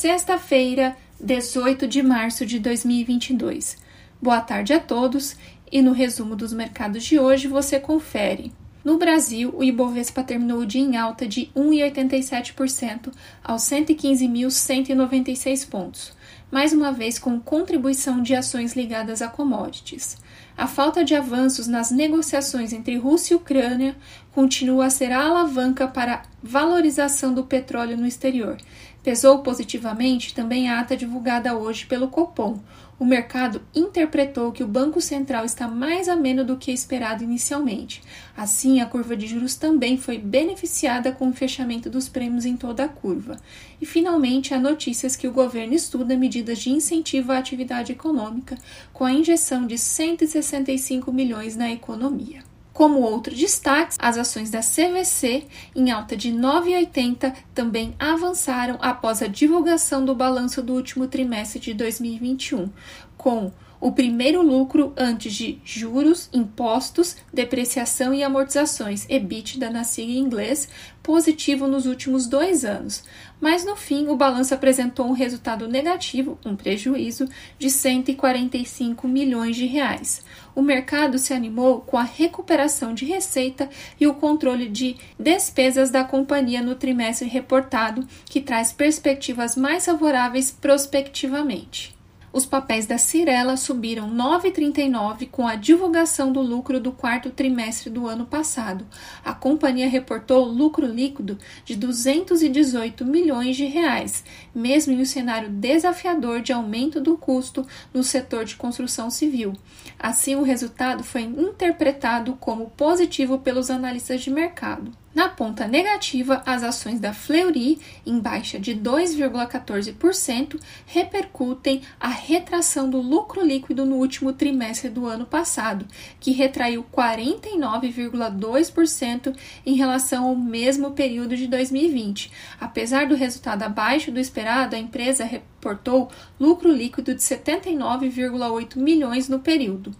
Sexta-feira, 18 de março de 2022. Boa tarde a todos e no resumo dos mercados de hoje você confere. No Brasil, o Ibovespa terminou o dia em alta de 1,87% aos 115.196 pontos, mais uma vez com contribuição de ações ligadas a commodities. A falta de avanços nas negociações entre Rússia e Ucrânia continua a ser a alavanca para a valorização do petróleo no exterior. Pesou positivamente também a ata divulgada hoje pelo Copom. O mercado interpretou que o Banco Central está mais ameno do que esperado inicialmente. Assim, a curva de juros também foi beneficiada com o fechamento dos prêmios em toda a curva. E, finalmente, há notícias que o governo estuda medidas de incentivo à atividade econômica, com a injeção de 165 milhões na economia. Como outro destaque, as ações da CVC, em alta de 9,80, também avançaram após a divulgação do balanço do último trimestre de 2021, com o primeiro lucro antes de juros, impostos, depreciação e amortizações, EBITDA na sigla em inglês, positivo nos últimos dois anos. Mas no fim, o balanço apresentou um resultado negativo, um prejuízo, de 145 milhões de reais. O mercado se animou com a recuperação de receita e o controle de despesas da companhia no trimestre reportado, que traz perspectivas mais favoráveis prospectivamente. Os papéis da Cirela subiram 9,39 com a divulgação do lucro do quarto trimestre do ano passado. A companhia reportou lucro líquido de 218 milhões de reais, mesmo em um cenário desafiador de aumento do custo no setor de construção civil. Assim, o resultado foi interpretado como positivo pelos analistas de mercado. Na ponta negativa, as ações da Fleury, em baixa de 2,14%, repercutem a retração do lucro líquido no último trimestre do ano passado, que retraiu 49,2% em relação ao mesmo período de 2020. Apesar do resultado abaixo do esperado, a empresa reportou lucro líquido de 79,8 milhões no período.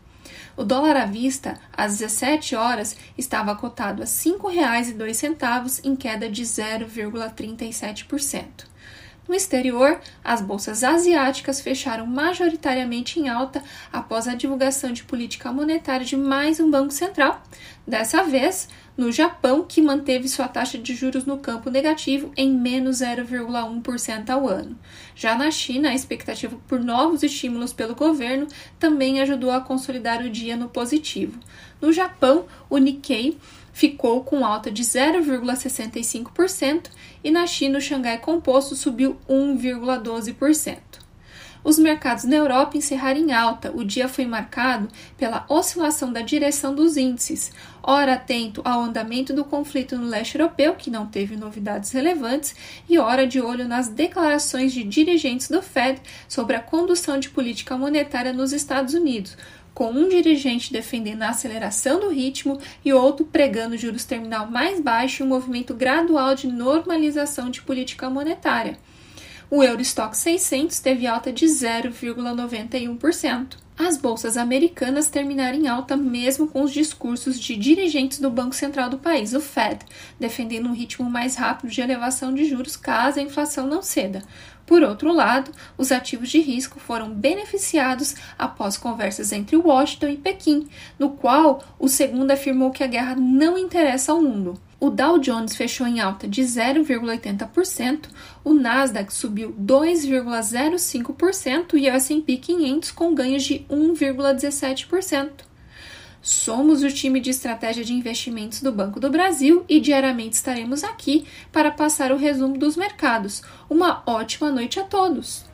O dólar à vista, às 17 horas, estava cotado a R$ 5,02, em queda de 0,37%. No exterior, as bolsas asiáticas fecharam majoritariamente em alta após a divulgação de política monetária de mais um banco central, dessa vez no Japão, que manteve sua taxa de juros no campo negativo em menos 0,1% ao ano. Já na China, a expectativa por novos estímulos pelo governo também ajudou a consolidar o dia no positivo. No Japão, o Nikkei ficou com alta de 0,65% e na China o Xangai Composto subiu 1,12%. Os mercados na Europa encerraram em alta. O dia foi marcado pela oscilação da direção dos índices, ora atento ao andamento do conflito no leste europeu, que não teve novidades relevantes, e ora de olho nas declarações de dirigentes do Fed sobre a condução de política monetária nos Estados Unidos, com um dirigente defendendo a aceleração do ritmo e outro pregando juros terminal mais baixo e um movimento gradual de normalização de política monetária. O Eurostock 600 teve alta de 0,91%. As bolsas americanas terminaram em alta mesmo com os discursos de dirigentes do Banco Central do país, o Fed, defendendo um ritmo mais rápido de elevação de juros caso a inflação não ceda. Por outro lado, os ativos de risco foram beneficiados após conversas entre Washington e Pequim, no qual o segundo afirmou que a guerra não interessa ao mundo. O Dow Jones fechou em alta de 0,80%, o Nasdaq subiu 2,05% e o S&P 500 com ganhos de 1,17%. Somos o time de estratégia de investimentos do Banco do Brasil e diariamente estaremos aqui para passar o resumo dos mercados. Uma ótima noite a todos!